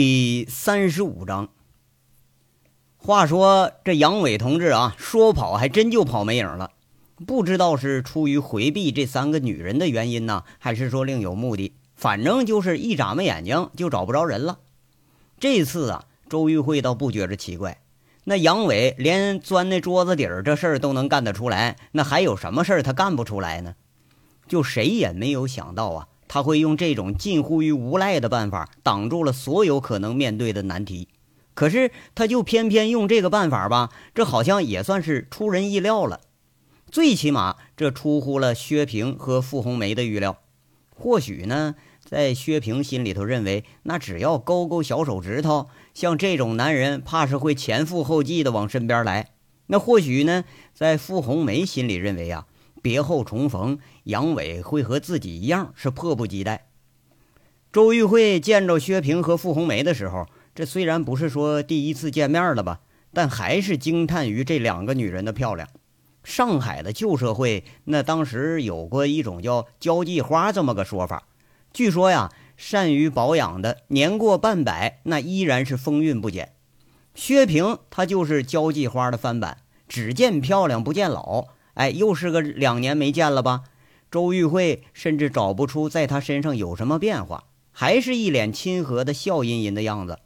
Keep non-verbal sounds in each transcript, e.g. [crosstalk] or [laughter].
第三十五章。话说这杨伟同志啊，说跑还真就跑没影了。不知道是出于回避这三个女人的原因呢，还是说另有目的，反正就是一眨巴眼睛就找不着人了。这次啊，周玉慧倒不觉着奇怪。那杨伟连钻那桌子底儿这事儿都能干得出来，那还有什么事儿他干不出来呢？就谁也没有想到啊。他会用这种近乎于无赖的办法挡住了所有可能面对的难题，可是他就偏偏用这个办法吧，这好像也算是出人意料了。最起码这出乎了薛平和傅红梅的预料。或许呢，在薛平心里头认为，那只要勾勾小手指头，像这种男人怕是会前赴后继的往身边来。那或许呢，在傅红梅心里认为啊。别后重逢，杨伟会和自己一样是迫不及待。周玉慧见着薛平和傅红梅的时候，这虽然不是说第一次见面了吧，但还是惊叹于这两个女人的漂亮。上海的旧社会，那当时有过一种叫“交际花”这么个说法。据说呀，善于保养的年过半百，那依然是风韵不减。薛平她就是交际花的翻版，只见漂亮不见老。哎，又是个两年没见了吧？周玉慧甚至找不出在他身上有什么变化，还是一脸亲和的笑吟吟的样子。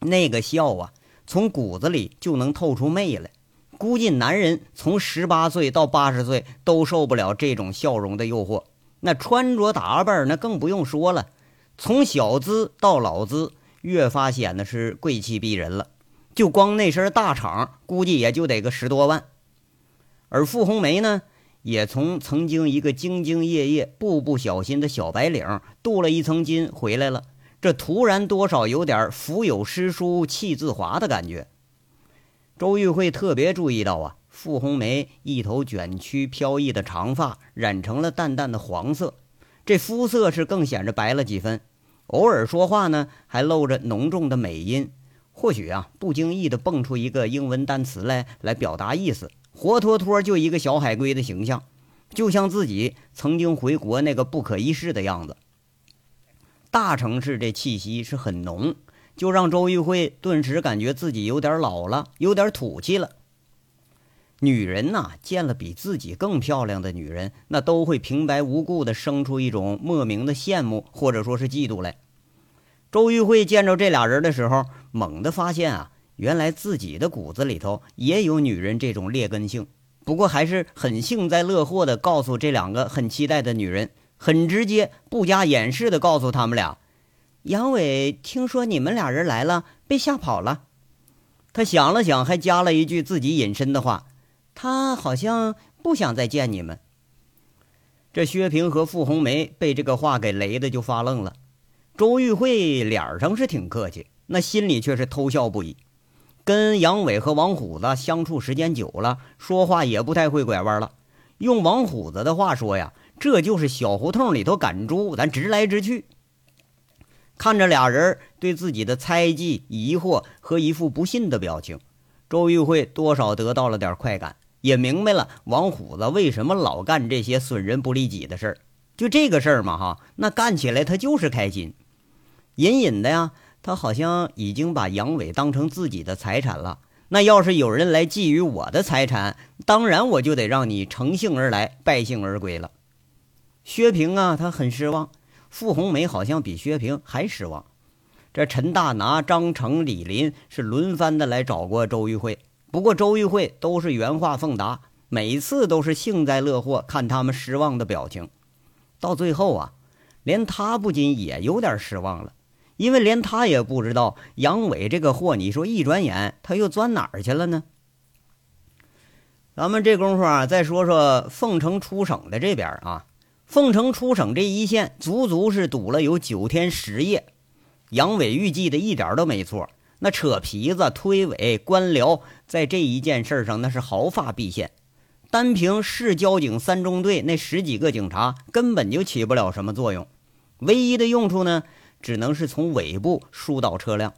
那个笑啊，从骨子里就能透出媚来。估计男人从十八岁到八十岁都受不了这种笑容的诱惑。那穿着打扮那更不用说了，从小资到老资，越发显得是贵气逼人了。就光那身大氅，估计也就得个十多万。而傅红梅呢，也从曾经一个兢兢业业、步步小心的小白领，镀了一层金回来了。这突然多少有点腹有诗书气自华的感觉。周玉慧特别注意到啊，傅红梅一头卷曲飘逸的长发染成了淡淡的黄色，这肤色是更显着白了几分。偶尔说话呢，还露着浓重的美音，或许啊，不经意的蹦出一个英文单词来，来表达意思。活脱脱就一个小海龟的形象，就像自己曾经回国那个不可一世的样子。大城市这气息是很浓，就让周玉慧顿时感觉自己有点老了，有点土气了。女人呐，见了比自己更漂亮的女人，那都会平白无故的生出一种莫名的羡慕或者说是嫉妒来。周玉慧见着这俩人的时候，猛地发现啊。原来自己的骨子里头也有女人这种劣根性，不过还是很幸灾乐祸的告诉这两个很期待的女人，很直接不加掩饰的告诉他们俩：“杨伟听说你们俩人来了，被吓跑了。”他想了想，还加了一句自己隐身的话：“他好像不想再见你们。”这薛平和傅红梅被这个话给雷的就发愣了，周玉慧脸上是挺客气，那心里却是偷笑不已。跟杨伟和王虎子相处时间久了，说话也不太会拐弯了。用王虎子的话说呀，这就是小胡同里头赶猪，咱直来直去。看着俩人对自己的猜忌、疑惑和一副不信的表情，周玉慧多少得到了点快感，也明白了王虎子为什么老干这些损人不利己的事儿。就这个事儿嘛，哈，那干起来他就是开心，隐隐的呀。他好像已经把杨伟当成自己的财产了。那要是有人来觊觎我的财产，当然我就得让你乘兴而来，败兴而归了。薛平啊，他很失望。傅红梅好像比薛平还失望。这陈大拿、张成、李林是轮番的来找过周玉慧，不过周玉慧都是原话奉答，每次都是幸灾乐祸看他们失望的表情。到最后啊，连他不禁也有点失望了。因为连他也不知道杨伟这个货，你说一转眼他又钻哪儿去了呢？咱们这功夫啊，再说说凤城出省的这边啊。凤城出省这一线，足足是堵了有九天十夜。杨伟预计的一点都没错，那扯皮子、推诿、官僚，在这一件事上那是毫发毕现。单凭市交警三中队那十几个警察，根本就起不了什么作用。唯一的用处呢？只能是从尾部疏导车辆，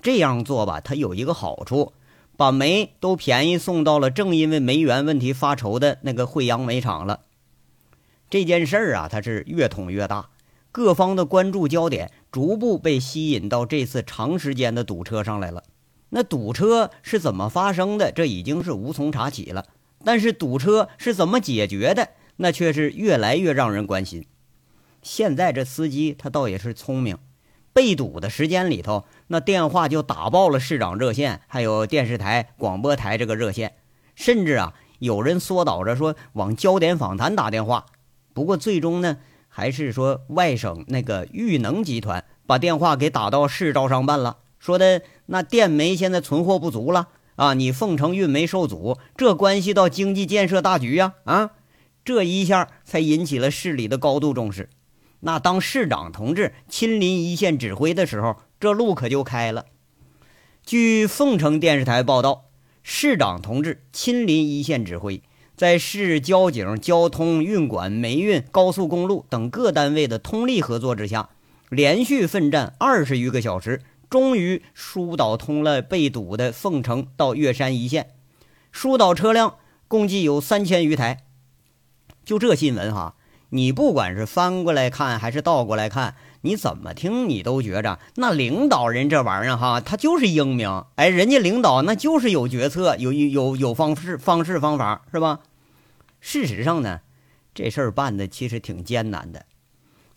这样做吧，它有一个好处，把煤都便宜送到了正因为煤源问题发愁的那个惠阳煤厂了。这件事儿啊，它是越捅越大，各方的关注焦点逐步被吸引到这次长时间的堵车上来了。那堵车是怎么发生的？这已经是无从查起了。但是堵车是怎么解决的？那却是越来越让人关心。现在这司机他倒也是聪明，被堵的时间里头，那电话就打爆了市长热线，还有电视台、广播台这个热线，甚至啊，有人缩导着说往焦点访谈打电话。不过最终呢，还是说外省那个裕能集团把电话给打到市招商办了，说的那电煤现在存货不足了啊，你凤城运煤受阻，这关系到经济建设大局呀啊，这一下才引起了市里的高度重视。那当市长同志亲临一线指挥的时候，这路可就开了。据凤城电视台报道，市长同志亲临一线指挥，在市交警、交通运管、煤运、高速公路等各单位的通力合作之下，连续奋战二十余个小时，终于疏导通了被堵的凤城到岳山一线。疏导车辆共计有三千余台。就这新闻哈。你不管是翻过来看还是倒过来看，你怎么听你都觉着那领导人这玩意儿哈，他就是英明。哎，人家领导那就是有决策，有有有方式方式方法是吧？事实上呢，这事儿办的其实挺艰难的。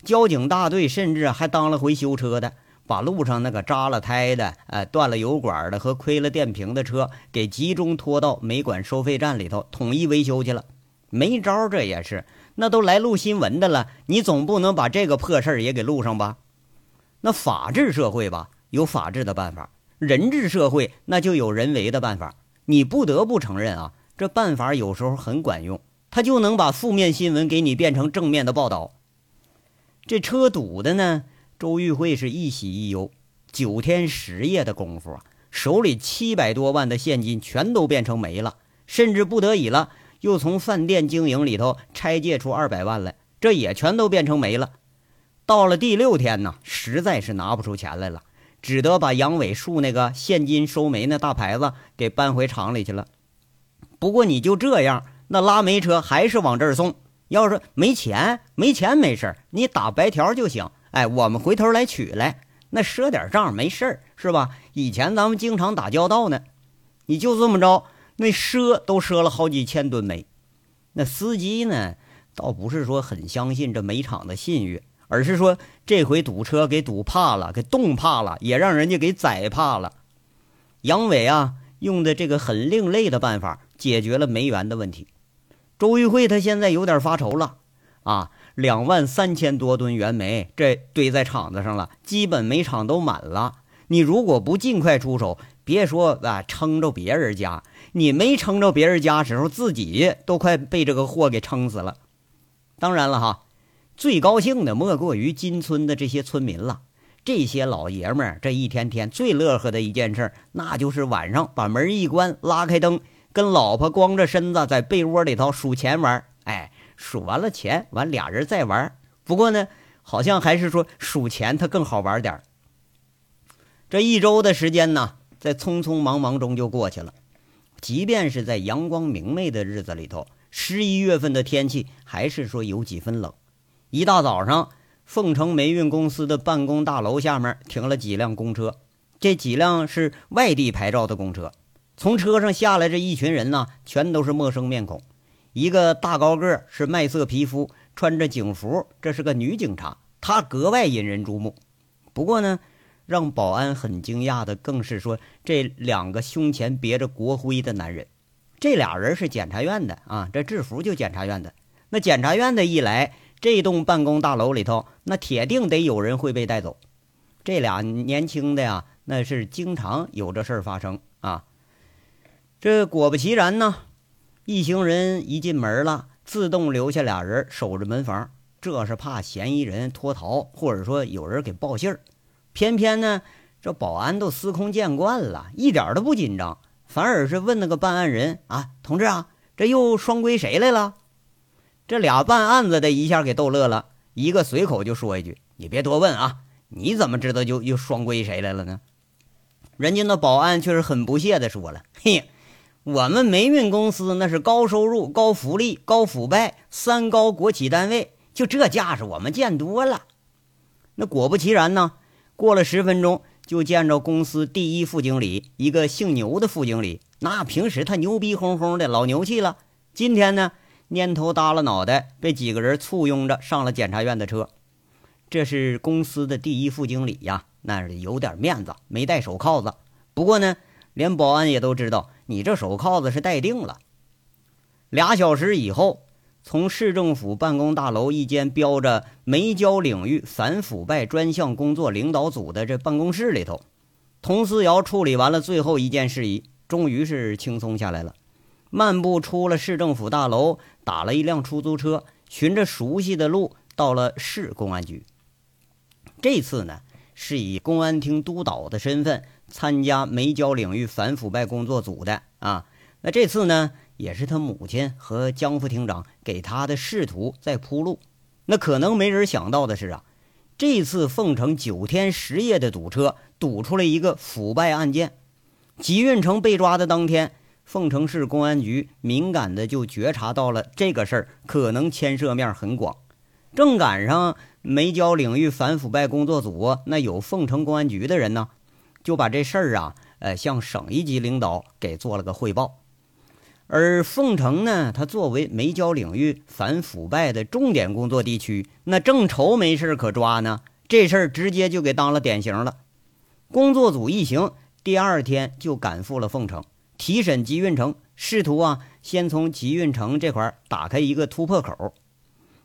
交警大队甚至还当了回修车的，把路上那个扎了胎的、哎断了油管的和亏了电瓶的车给集中拖到煤管收费站里头统一维修去了。没招，这也是。那都来录新闻的了，你总不能把这个破事儿也给录上吧？那法治社会吧，有法治的办法；人治社会，那就有人为的办法。你不得不承认啊，这办法有时候很管用，它就能把负面新闻给你变成正面的报道。这车堵的呢，周玉慧是一喜一忧，九天十夜的功夫啊，手里七百多万的现金全都变成没了，甚至不得已了。又从饭店经营里头拆借出二百万来，这也全都变成没了。到了第六天呢，实在是拿不出钱来了，只得把杨伟树那个现金收煤那大牌子给搬回厂里去了。不过你就这样，那拉煤车还是往这儿送。要是没钱，没钱没事你打白条就行。哎，我们回头来取来，那赊点账没事儿，是吧？以前咱们经常打交道呢，你就这么着。那赊都赊了好几千吨煤，那司机呢，倒不是说很相信这煤厂的信誉，而是说这回堵车给堵怕了，给冻怕了，也让人家给宰怕了。杨伟啊，用的这个很另类的办法解决了煤源的问题。周玉慧他现在有点发愁了啊，两万三千多吨原煤这堆在厂子上了，基本煤厂都满了。你如果不尽快出手，别说啊撑着别人家。你没撑着别人家时候，自己都快被这个货给撑死了。当然了哈，最高兴的莫过于金村的这些村民了。这些老爷们儿这一天天最乐呵的一件事，那就是晚上把门一关，拉开灯，跟老婆光着身子在被窝里头数钱玩。哎，数完了钱，完俩人再玩。不过呢，好像还是说数钱它更好玩点这一周的时间呢，在匆匆忙忙中就过去了。即便是在阳光明媚的日子里头，十一月份的天气还是说有几分冷。一大早上，凤城煤运公司的办公大楼下面停了几辆公车，这几辆是外地牌照的公车。从车上下来这一群人呢，全都是陌生面孔。一个大高个是麦色皮肤，穿着警服，这是个女警察，她格外引人注目。不过呢。让保安很惊讶的，更是说这两个胸前别着国徽的男人，这俩人是检察院的啊，这制服就检察院的。那检察院的一来，这栋办公大楼里头，那铁定得有人会被带走。这俩年轻的呀，那是经常有这事儿发生啊。这果不其然呢，一行人一进门了，自动留下俩人守着门房，这是怕嫌疑人脱逃，或者说有人给报信儿。偏偏呢，这保安都司空见惯了，一点都不紧张，反而是问那个办案人啊，同志啊，这又双规谁来了？这俩办案子的一下给逗乐了，一个随口就说一句：“你别多问啊，你怎么知道就又双规谁来了呢？”人家那保安却是很不屑的说了：“嘿，我们煤运公司那是高收入、高福利、高腐败三高国企单位，就这架势我们见多了。”那果不其然呢。过了十分钟，就见着公司第一副经理，一个姓牛的副经理。那平时他牛逼哄哄的，老牛气了。今天呢，蔫头耷拉脑袋，被几个人簇拥着上了检察院的车。这是公司的第一副经理呀，那是有点面子，没戴手铐子。不过呢，连保安也都知道，你这手铐子是戴定了。俩小时以后，从市政府办公大楼一间标着“煤焦领域反腐败专项工作领导组”的这办公室里头，佟思瑶处理完了最后一件事宜，终于是轻松下来了。漫步出了市政府大楼，打了一辆出租车，循着熟悉的路到了市公安局。这次呢，是以公安厅督导的身份参加煤焦领域反腐败工作组的啊。那这次呢，也是他母亲和江副厅长给他的仕途在铺路。那可能没人想到的是啊，这次凤城九天十夜的堵车，堵出了一个腐败案件。吉运成被抓的当天，凤城市公安局敏感的就觉察到了这个事儿可能牵涉面很广，正赶上。煤焦领域反腐败工作组那有凤城公安局的人呢，就把这事儿啊，呃，向省一级领导给做了个汇报。而凤城呢，它作为煤焦领域反腐败的重点工作地区，那正愁没事可抓呢，这事儿直接就给当了典型了。工作组一行第二天就赶赴了凤城，提审吉运城，试图啊，先从吉运城这块打开一个突破口。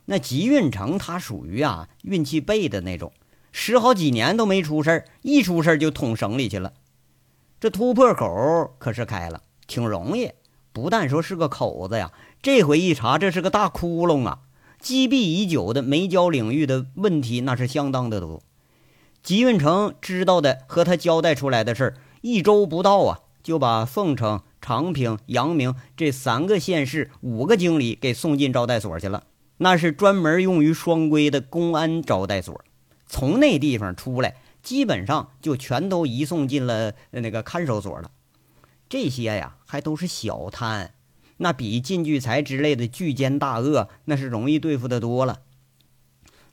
那吉运成他属于啊运气背的那种，十好几年都没出事儿，一出事儿就捅省里去了。这突破口可是开了，挺容易。不但说是个口子呀，这回一查，这是个大窟窿啊！积弊已久的煤焦领域的问题那是相当的多。吉运成知道的和他交代出来的事儿，一周不到啊，就把凤城、长平、阳明这三个县市五个经理给送进招待所去了。那是专门用于双规的公安招待所，从那地方出来，基本上就全都移送进了那个看守所了。这些呀，还都是小贪，那比靳聚财之类的巨奸大恶，那是容易对付的多了。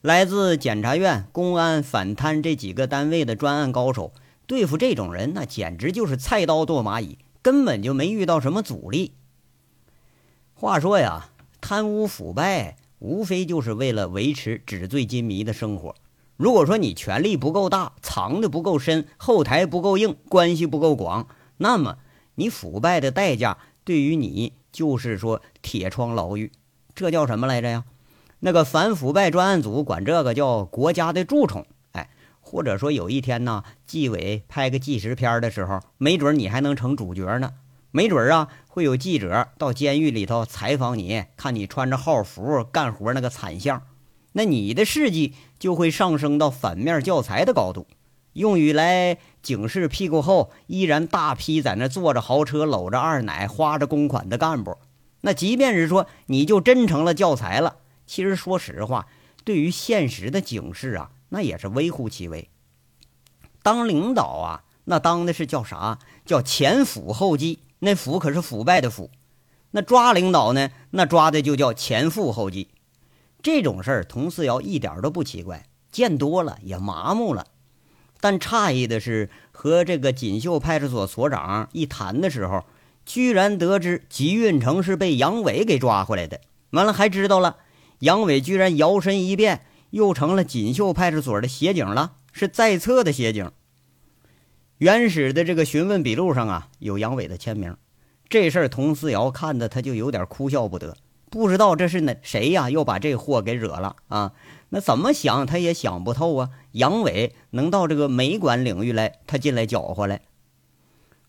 来自检察院、公安、反贪这几个单位的专案高手，对付这种人，那简直就是菜刀剁蚂蚁，根本就没遇到什么阻力。话说呀，贪污腐败。无非就是为了维持纸醉金迷的生活。如果说你权力不够大，藏的不够深，后台不够硬，关系不够广，那么你腐败的代价对于你就是说铁窗牢狱。这叫什么来着呀？那个反腐败专案组管这个叫国家的蛀虫。哎，或者说有一天呢，纪委拍个纪实片的时候，没准你还能成主角呢。没准啊，会有记者到监狱里头采访你，看你穿着号服干活那个惨相，那你的事迹就会上升到反面教材的高度，用于来警示屁股后依然大批在那坐着豪车、搂着二奶、花着公款的干部。那即便是说你就真成了教材了，其实说实话，对于现实的警示啊，那也是微乎其微。当领导啊，那当的是叫啥？叫前腐后继。那腐可是腐败的腐，那抓领导呢？那抓的就叫前赴后继。这种事儿，佟四瑶一点都不奇怪，见多了也麻木了。但诧异的是，和这个锦绣派出所所长一谈的时候，居然得知吉运成是被杨伟给抓回来的。完了，还知道了杨伟居然摇身一变，又成了锦绣派出所的协警了，是在册的协警。原始的这个询问笔录上啊，有杨伟的签名。这事儿，佟思瑶看的他就有点哭笑不得，不知道这是哪谁呀，又把这货给惹了啊？那怎么想他也想不透啊！杨伟能到这个煤管领域来，他进来搅和来。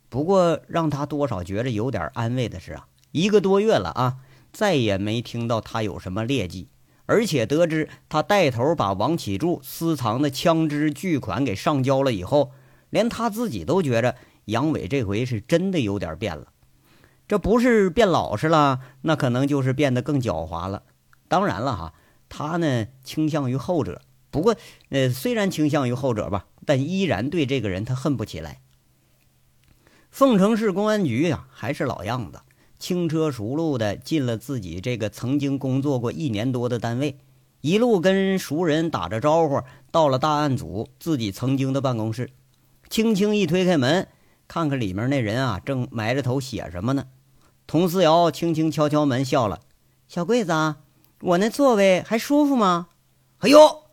不过让他多少觉着有点安慰的是啊，一个多月了啊，再也没听到他有什么劣迹，而且得知他带头把王启柱私藏的枪支巨款给上交了以后。连他自己都觉着杨伟这回是真的有点变了，这不是变老实了，那可能就是变得更狡猾了。当然了哈，他呢倾向于后者。不过，呃，虽然倾向于后者吧，但依然对这个人他恨不起来。凤城市公安局呀，还是老样子，轻车熟路的进了自己这个曾经工作过一年多的单位，一路跟熟人打着招呼，到了大案组自己曾经的办公室，轻轻一推开门，看看里面那人啊，正埋着头写什么呢？佟思瑶轻轻敲敲门，笑了：“小桂子，我那座位还舒服吗？”哎呦，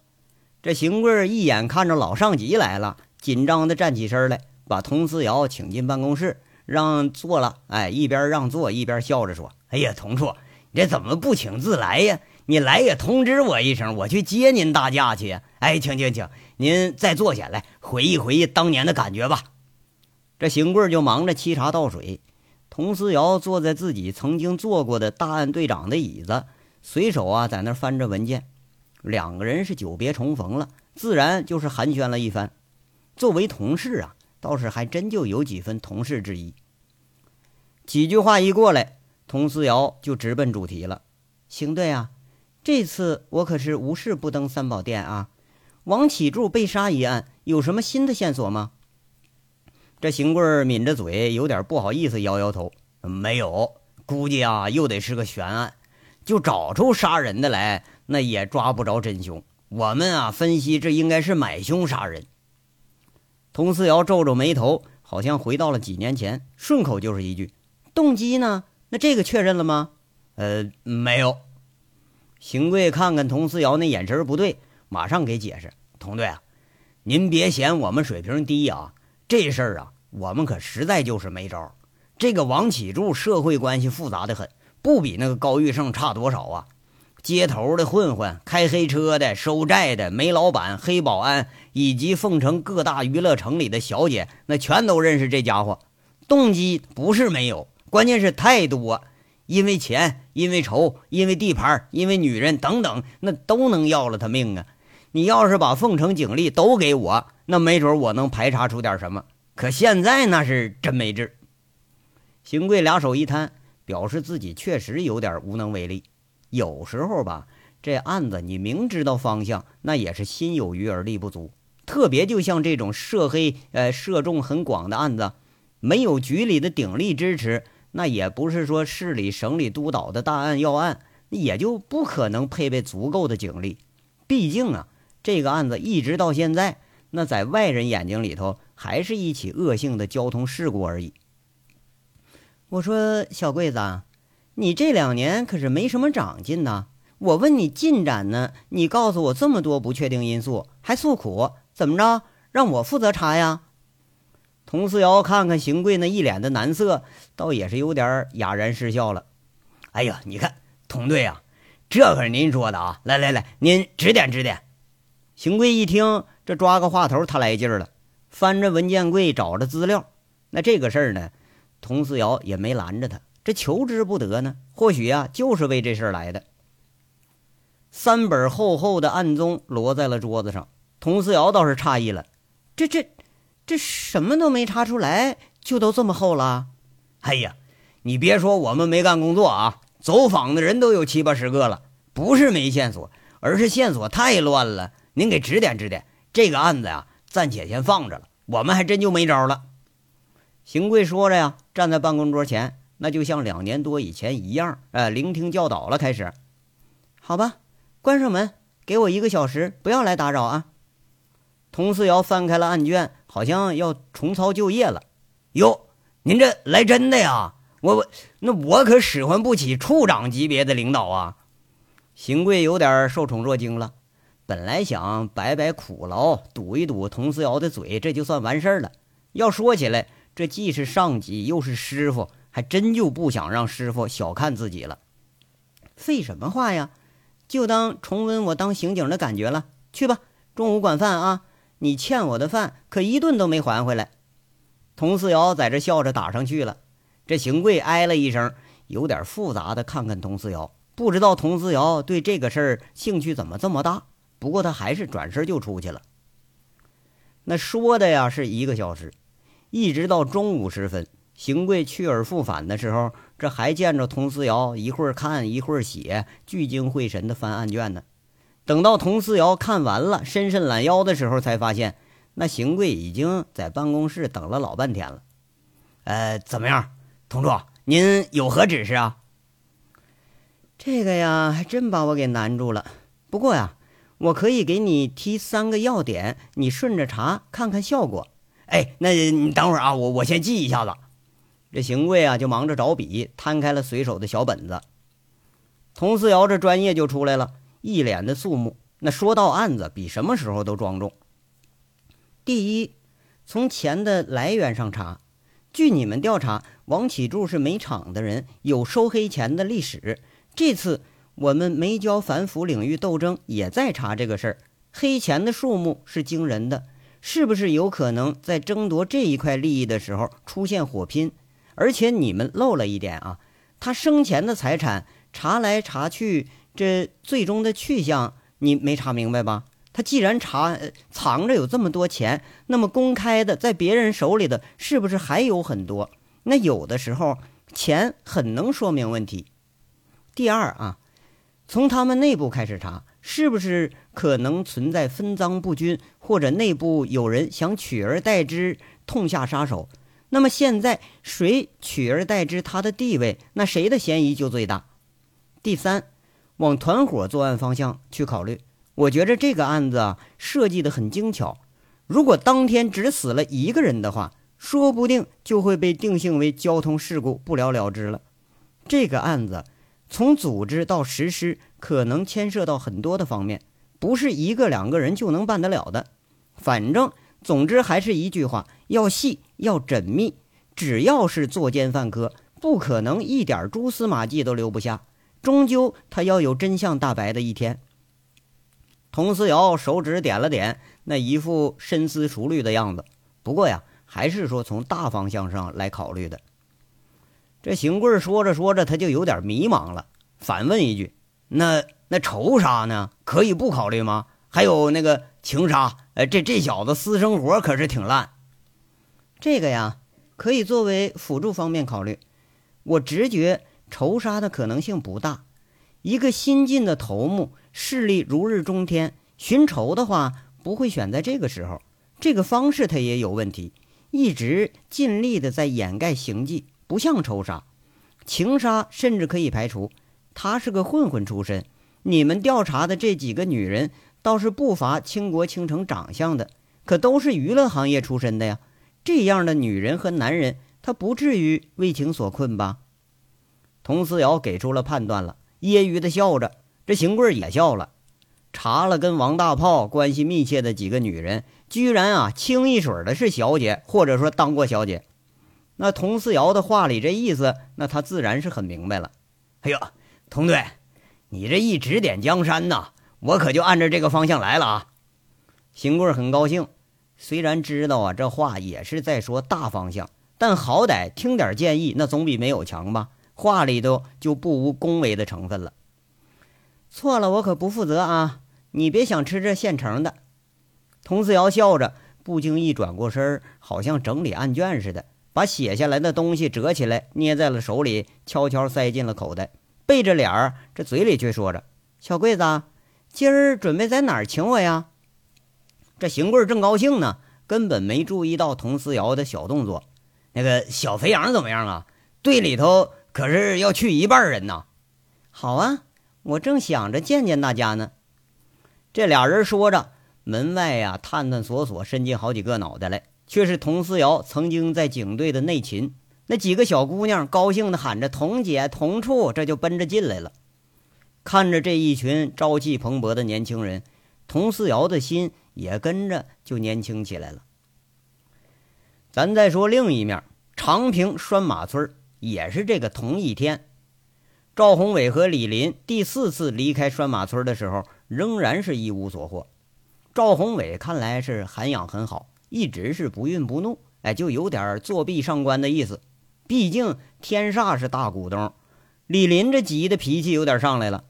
这邢贵一眼看着老上级来了，紧张的站起身来，把佟思瑶请进办公室，让坐了。哎，一边让座一边笑着说：“哎呀，佟处，你这怎么不请自来呀？”你来也通知我一声，我去接您大驾去。哎，请请请，您再坐下来，回忆回忆当年的感觉吧。这邢贵就忙着沏茶倒水，佟思瑶坐在自己曾经坐过的大案队长的椅子，随手啊在那翻着文件。两个人是久别重逢了，自然就是寒暄了一番。作为同事啊，倒是还真就有几分同事之谊。几句话一过来，佟思瑶就直奔主题了：“邢队啊。”这次我可是无事不登三宝殿啊！王启柱被杀一案有什么新的线索吗？这邢贵抿着嘴，有点不好意思，摇摇头：“没有，估计啊又得是个悬案。就找出杀人的来，那也抓不着真凶。我们啊分析，这应该是买凶杀人。”佟思瑶皱皱眉头，好像回到了几年前，顺口就是一句：“动机呢？那这个确认了吗？”“呃，没有。”邢贵看看佟思瑶那眼神不对，马上给解释：“佟队啊，您别嫌我们水平低啊，这事儿啊，我们可实在就是没招。这个王启柱社会关系复杂的很，不比那个高玉胜差多少啊。街头的混混、开黑车的、收债的、煤老板、黑保安，以及凤城各大娱乐城里的小姐，那全都认识这家伙。动机不是没有，关键是太多。”因为钱，因为仇，因为地盘，因为女人等等，那都能要了他命啊！你要是把凤城警力都给我，那没准我能排查出点什么。可现在那是真没治。邢贵俩手一摊，表示自己确实有点无能为力。有时候吧，这案子你明知道方向，那也是心有余而力不足。特别就像这种涉黑、呃涉众很广的案子，没有局里的鼎力支持。那也不是说市里、省里督导的大案要案，也就不可能配备足够的警力。毕竟啊，这个案子一直到现在，那在外人眼睛里头还是一起恶性的交通事故而已。我说小桂子，你这两年可是没什么长进呐。我问你进展呢，你告诉我这么多不确定因素，还诉苦，怎么着？让我负责查呀？佟思瑶看看邢贵那一脸的难色，倒也是有点哑然失笑了。哎呀，你看，佟队啊，这可是您说的啊！来来来，您指点指点。邢贵一听，这抓个话头，他来劲儿了，翻着文件柜找着资料。那这个事儿呢，佟思瑶也没拦着他，这求之不得呢。或许啊，就是为这事儿来的。三本厚厚的案宗摞在了桌子上，佟思瑶倒是诧异了，这这。这什么都没查出来，就都这么厚了？哎呀，你别说我们没干工作啊，走访的人都有七八十个了，不是没线索，而是线索太乱了。您给指点指点，这个案子呀，暂且先放着了，我们还真就没招了。邢贵说着呀，站在办公桌前，那就像两年多以前一样，呃，聆听教导了。开始，好吧，关上门，给我一个小时，不要来打扰啊。佟思瑶翻开了案卷。好像要重操旧业了，哟，您这来真的呀？我我那我可使唤不起处长级别的领导啊！邢贵有点受宠若惊了，本来想摆摆苦劳，堵一堵佟思瑶的嘴，这就算完事儿了。要说起来，这既是上级又是师傅，还真就不想让师傅小看自己了。废什么话呀？就当重温我当刑警的感觉了。去吧，中午管饭啊。你欠我的饭可一顿都没还回来，佟思瑶在这笑着打上去了。这邢贵哎了一声，有点复杂的看看佟思瑶，不知道佟思瑶对这个事儿兴趣怎么这么大。不过他还是转身就出去了。那说的呀是一个小时，一直到中午时分，邢贵去而复返的时候，这还见着佟思瑶一会儿看一会儿写，聚精会神的翻案卷呢。等到佟思瑶看完了，伸伸懒腰的时候，才发现那邢贵已经在办公室等了老半天了。呃，怎么样，佟处，您有何指示啊？这个呀，还真把我给难住了。不过呀，我可以给你提三个要点，你顺着查看看效果。哎，那你等会儿啊，我我先记一下子。这邢贵啊，就忙着找笔，摊开了随手的小本子。佟思瑶这专业就出来了，一脸的肃穆。那说到案子，比什么时候都庄重。第一，从钱的来源上查。据你们调查，王启柱是煤厂的人，有收黑钱的历史。这次我们煤焦反腐领域斗争也在查这个事儿，黑钱的数目是惊人的，是不是有可能在争夺这一块利益的时候出现火拼？而且你们漏了一点啊，他生前的财产查来查去，这最终的去向你没查明白吧？他既然查藏着有这么多钱，那么公开的在别人手里的是不是还有很多？那有的时候钱很能说明问题。第二啊，从他们内部开始查，是不是可能存在分赃不均，或者内部有人想取而代之，痛下杀手？那么现在谁取而代之，他的地位，那谁的嫌疑就最大？第三，往团伙作案方向去考虑。我觉着这个案子啊设计的很精巧，如果当天只死了一个人的话，说不定就会被定性为交通事故，不了了之了。这个案子从组织到实施，可能牵涉到很多的方面，不是一个两个人就能办得了的。反正总之还是一句话，要细要缜密，只要是作奸犯科，不可能一点蛛丝马迹都留不下，终究他要有真相大白的一天。佟思瑶手指点了点，那一副深思熟虑的样子。不过呀，还是说从大方向上来考虑的。这邢贵说着说着，他就有点迷茫了，反问一句：“那那仇杀呢？可以不考虑吗？还有那个情杀？呃，这这小子私生活可是挺烂。这个呀，可以作为辅助方面考虑。我直觉仇杀的可能性不大。一个新晋的头目。”势力如日中天，寻仇的话不会选在这个时候。这个方式他也有问题，一直尽力的在掩盖行迹，不像仇杀、情杀，甚至可以排除。他是个混混出身，你们调查的这几个女人倒是不乏倾国倾城长相的，可都是娱乐行业出身的呀。这样的女人和男人，他不至于为情所困吧？佟思瑶给出了判断了，揶揄的笑着。这邢贵也笑了，查了跟王大炮关系密切的几个女人，居然啊清一水的是小姐，或者说当过小姐。那佟思瑶的话里这意思，那他自然是很明白了。哎呦，佟队，你这一指点江山呐，我可就按照这个方向来了啊！邢贵很高兴，虽然知道啊这话也是在说大方向，但好歹听点建议，那总比没有强吧？话里头就不无恭维的成分了。错了，我可不负责啊！你别想吃这现成的。佟思瑶笑着，不经意转过身，好像整理案卷似的，把写下来的东西折起来，捏在了手里，悄悄塞进了口袋，背着脸儿，这嘴里却说着：“小桂子，今儿准备在哪儿请我呀？”这邢贵正高兴呢，根本没注意到佟思瑶的小动作。那个小肥羊怎么样啊？队里头可是要去一半人呢。好啊。我正想着见见大家呢，这俩人说着，门外呀探探索索伸进好几个脑袋来，却是佟思瑶曾经在警队的内勤。那几个小姑娘高兴地喊着“佟姐，佟处”，这就奔着进来了。看着这一群朝气蓬勃的年轻人，佟思瑶的心也跟着就年轻起来了。咱再说另一面，长平拴马村也是这个同一天。赵宏伟和李林第四次离开拴马村的时候，仍然是一无所获。赵宏伟看来是涵养很好，一直是不愠不怒，哎，就有点作弊上官的意思。毕竟天煞是大股东。李林这急的脾气有点上来了。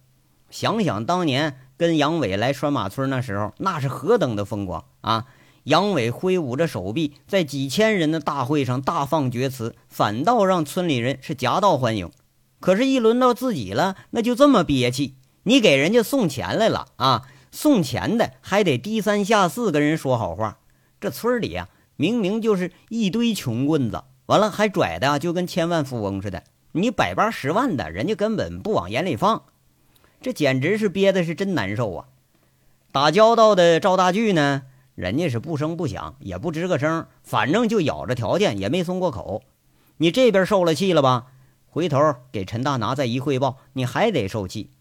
想想当年跟杨伟来拴马村那时候，那是何等的风光啊！杨伟挥舞着手臂，在几千人的大会上大放厥词，反倒让村里人是夹道欢迎。可是，一轮到自己了，那就这么憋气。你给人家送钱来了啊，送钱的还得低三下四跟人说好话。这村里啊，明明就是一堆穷棍子，完了还拽的就跟千万富翁似的。你百八十万的，人家根本不往眼里放。这简直是憋的是真难受啊！打交道的赵大巨呢，人家是不声不响，也不吱个声，反正就咬着条件，也没松过口。你这边受了气了吧？回头给陈大拿再一汇报，你还得受气。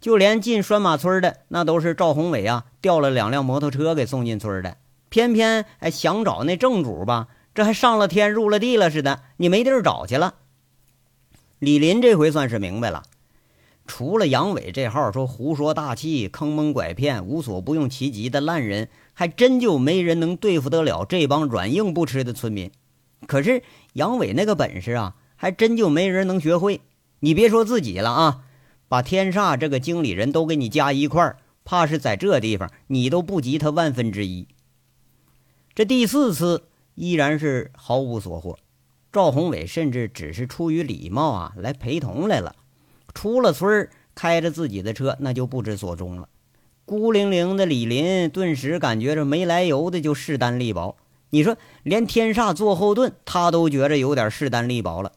就连进拴马村的，那都是赵宏伟啊，调了两辆摩托车给送进村的。偏偏哎想找那正主吧，这还上了天入了地了似的，你没地儿找去了。李林这回算是明白了。除了杨伟这号说胡说大气、坑蒙拐骗、无所不用其极的烂人，还真就没人能对付得了这帮软硬不吃的村民。可是杨伟那个本事啊，还真就没人能学会。你别说自己了啊，把天煞这个经理人都给你加一块儿，怕是在这地方你都不及他万分之一。这第四次依然是毫无所获，赵宏伟甚至只是出于礼貌啊来陪同来了。出了村，开着自己的车，那就不知所踪了。孤零零的李林顿时感觉着没来由的就势单力薄。你说，连天煞做后盾，他都觉着有点势单力薄了。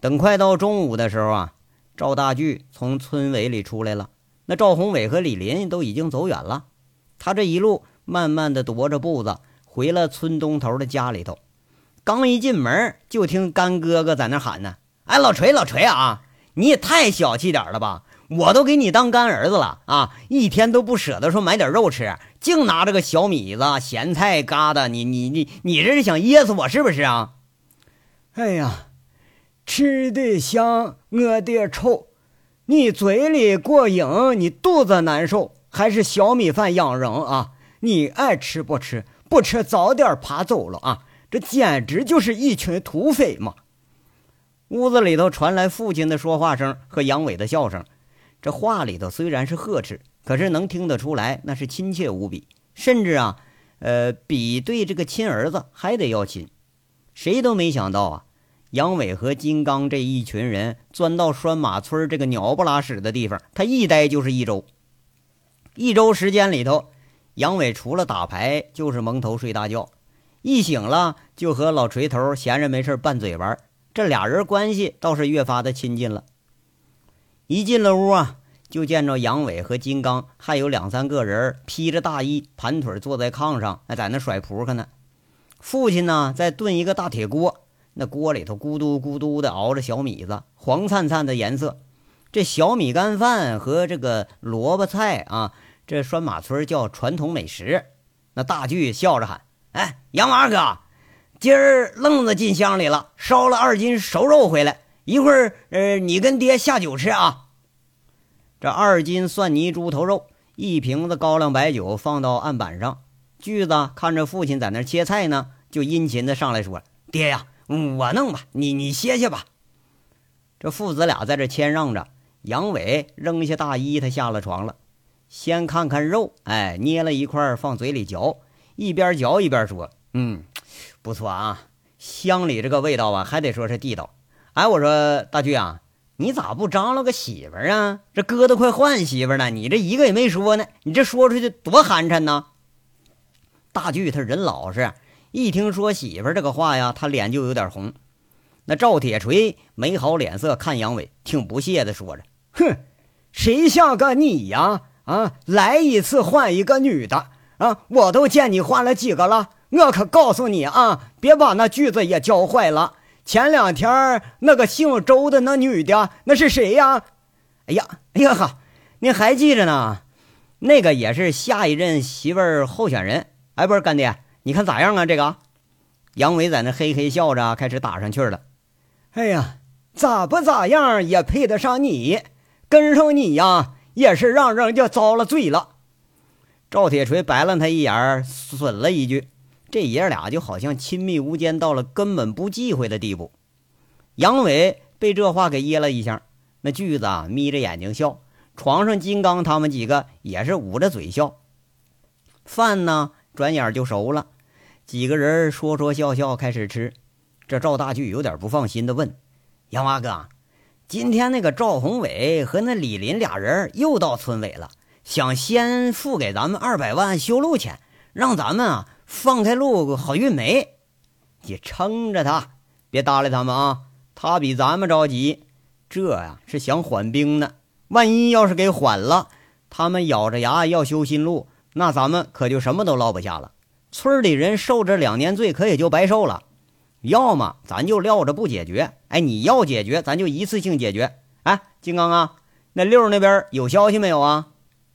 等快到中午的时候啊，赵大巨从村委里出来了。那赵宏伟和李林都已经走远了。他这一路慢慢的踱着步子回了村东头的家里头。刚一进门，就听干哥哥在那喊呢：“哎，老锤，老锤啊！”你也太小气点了吧！我都给你当干儿子了啊，一天都不舍得说买点肉吃，净拿着个小米子、咸菜疙瘩，你你你你这是想噎死我是不是啊？哎呀，吃的香，饿的臭，你嘴里过瘾，你肚子难受，还是小米饭养人啊？你爱吃不吃？不吃早点爬走了啊！这简直就是一群土匪嘛！屋子里头传来父亲的说话声和杨伟的笑声，这话里头虽然是呵斥，可是能听得出来那是亲切无比，甚至啊，呃，比对这个亲儿子还得要亲。谁都没想到啊，杨伟和金刚这一群人钻到拴马村这个鸟不拉屎的地方，他一待就是一周。一周时间里头，杨伟除了打牌就是蒙头睡大觉，一醒了就和老锤头闲着没事拌嘴玩。这俩人关系倒是越发的亲近了。一进了屋啊，就见着杨伟和金刚，还有两三个人披着大衣，盘腿坐在炕上，还在那甩扑克呢。父亲呢，在炖一个大铁锅，那锅里头咕嘟咕嘟的熬着小米子，黄灿灿的颜色。这小米干饭和这个萝卜菜啊，这拴马村叫传统美食。那大巨笑着喊：“哎，杨娃哥！”今儿愣子进乡里了，烧了二斤熟肉回来。一会儿，呃，你跟爹下酒吃啊。这二斤蒜泥猪头肉，一瓶子高粱白酒放到案板上。锯子看着父亲在那切菜呢，就殷勤的上来说：“爹呀，我弄吧，你你歇歇吧。”这父子俩在这谦让着。杨伟扔下大衣，他下了床了，先看看肉，哎，捏了一块放嘴里嚼，一边嚼一边说：“嗯。”不错啊，乡里这个味道啊，还得说是地道。哎，我说大巨啊，你咋不张罗个媳妇儿啊？这哥都快换媳妇儿了，你这一个也没说呢，你这说出去多寒碜呐！大巨他人老实，一听说媳妇儿这个话呀，他脸就有点红。那赵铁锤没好脸色看杨伟，挺不屑的说着：“哼，谁像个你呀？啊，来一次换一个女的啊！我都见你换了几个了。”我可告诉你啊，别把那句子也教坏了。前两天那个姓周的那女的，那是谁呀？哎呀，哎呀哈，你还记着呢？那个也是下一任媳妇候选人。哎，不是干爹，你看咋样啊？这个杨伟在那嘿嘿笑着，开始打上去了。哎呀，咋不咋样也配得上你？跟上你呀，也是让人家遭了罪了。赵铁锤白了他一眼，损了一句。这爷俩就好像亲密无间到了根本不忌讳的地步。杨伟被这话给噎了一下，那句子啊眯着眼睛笑。床上金刚他们几个也是捂着嘴笑。饭呢，转眼就熟了，几个人说说笑笑开始吃。这赵大巨有点不放心的问：“杨娃哥，今天那个赵宏伟和那李林俩人又到村委了，想先付给咱们二百万修路钱，让咱们啊。”放开路，好运没？你撑着他，别搭理他们啊！他比咱们着急，这呀是想缓兵呢。万一要是给缓了，他们咬着牙要修新路，那咱们可就什么都落不下了。村里人受这两年罪，可也就白受了。要么咱就撂着不解决，哎，你要解决，咱就一次性解决。哎，金刚啊，那六那边有消息没有啊？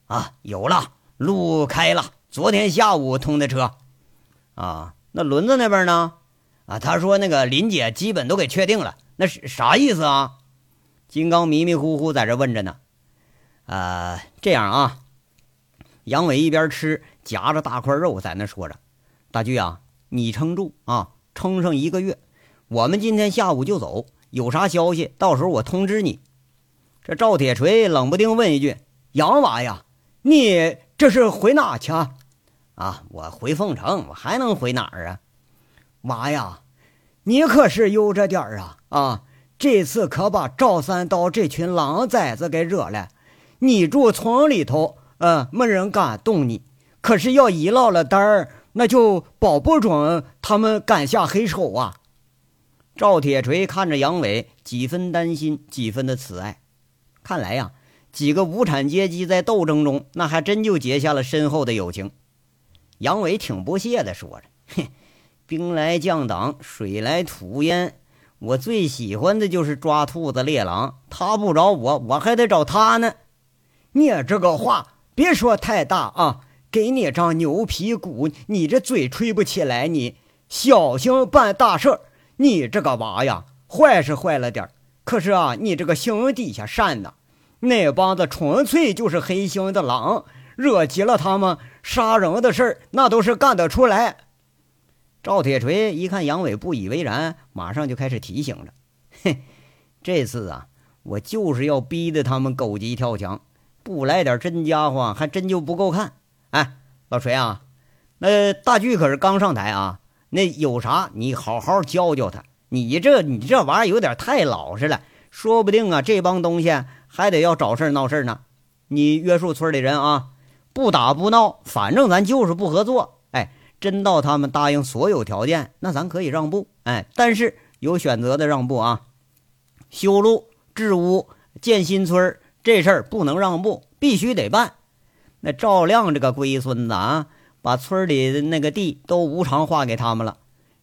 啊，有了，路开了，昨天下午通的车。啊，那轮子那边呢？啊，他说那个林姐基本都给确定了，那是啥意思啊？金刚迷迷糊糊在这问着呢。呃，这样啊，杨伟一边吃，夹着大块肉在那说着：“大巨啊，你撑住啊，撑上一个月，我们今天下午就走。有啥消息，到时候我通知你。”这赵铁锤冷不丁问一句：“杨娃呀，你这是回哪去啊？”“啊，我回凤城，我还能回哪儿啊？”“娃呀，你可是悠着点儿啊啊！这次可把赵三刀这群狼崽子给惹了。”你住村里头，嗯，没人敢动你。可是要一落了单儿，那就保不准他们敢下黑手啊！赵铁锤看着杨伟，几分担心，几分的慈爱。看来呀，几个无产阶级在斗争中，那还真就结下了深厚的友情。杨伟挺不屑地说着：“哼，兵来将挡，水来土掩。我最喜欢的就是抓兔子猎狼，他不找我，我还得找他呢。”你这个话别说太大啊！给你张牛皮鼓，你这嘴吹不起来。你小心办大事儿。你这个娃呀，坏是坏了点儿可是啊，你这个心底下善呐。那帮子纯粹就是黑心的狼，惹急了他们，杀人的事儿那都是干得出来。赵铁锤一看杨伟不以为然，马上就开始提醒着：“ [laughs] 嘿，这次啊，我就是要逼得他们狗急跳墙。”不来点真家伙，还真就不够看。哎，老锤啊，那大巨可是刚上台啊，那有啥你好好教教他。你这你这玩意儿有点太老实了，说不定啊，这帮东西还得要找事闹事呢。你约束村里人啊，不打不闹，反正咱就是不合作。哎，真到他们答应所有条件，那咱可以让步。哎，但是有选择的让步啊，修路、治污、建新村这事儿不能让步，必须得办。那赵亮这个龟孙子啊，把村里的那个地都无偿划给他们了。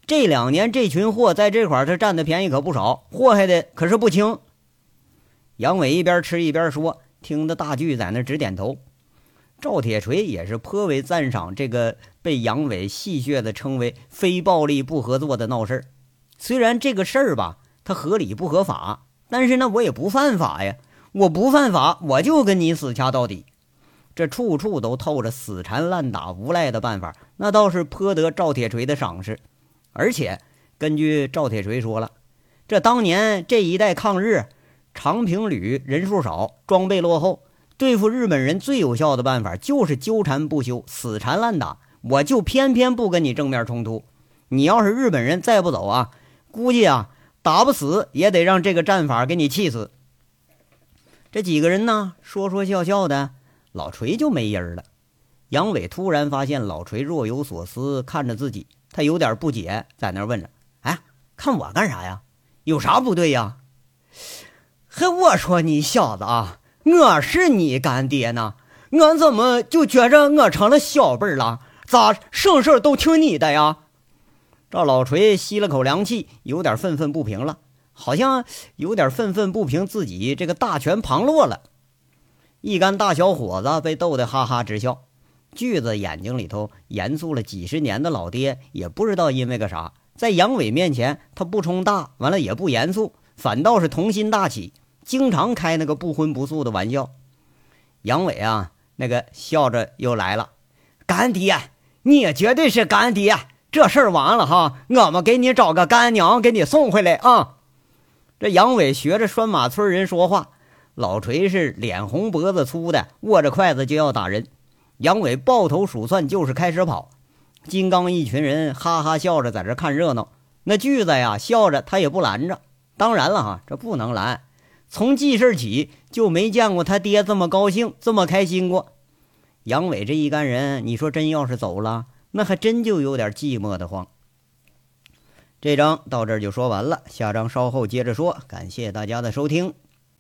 这两年这群货在这块儿他占的便宜可不少，祸害的可是不轻。杨伟一边吃一边说，听得大巨在那直点头。赵铁锤也是颇为赞赏这个被杨伟戏谑的称为“非暴力不合作”的闹事儿。虽然这个事儿吧，它合理不合法，但是呢，我也不犯法呀。我不犯法，我就跟你死掐到底。这处处都透着死缠烂打、无赖的办法，那倒是颇得赵铁锤的赏识。而且根据赵铁锤说了，这当年这一带抗日，长平旅人数少，装备落后，对付日本人最有效的办法就是纠缠不休、死缠烂打。我就偏偏不跟你正面冲突。你要是日本人再不走啊，估计啊打不死也得让这个战法给你气死。这几个人呢，说说笑笑的，老锤就没音儿了。杨伟突然发现老锤若有所思看着自己，他有点不解，在那问着：“哎，看我干啥呀？有啥不对呀？”“嘿，我说你小子啊，我是你干爹呢，我怎么就觉着我成了小辈了？咋什事都听你的呀？”赵老锤吸了口凉气，有点愤愤不平了。好像有点愤愤不平，自己这个大权旁落了。一干大小伙子被逗得哈哈直笑。巨子眼睛里头严肃了几十年的老爹，也不知道因为个啥，在杨伟面前他不冲大，完了也不严肃，反倒是童心大起，经常开那个不荤不素的玩笑。杨伟啊，那个笑着又来了：“干爹，你也绝对是干爹！这事儿完了哈，我们给你找个干娘给你送回来啊！”这杨伟学着拴马村人说话，老锤是脸红脖子粗的，握着筷子就要打人。杨伟抱头鼠窜，就是开始跑。金刚一群人哈哈笑着在这看热闹。那巨子呀，笑着他也不拦着。当然了哈，这不能拦。从记事起就没见过他爹这么高兴、这么开心过。杨伟这一干人，你说真要是走了，那还真就有点寂寞的慌。这章到这儿就说完了，下章稍后接着说。感谢大家的收听。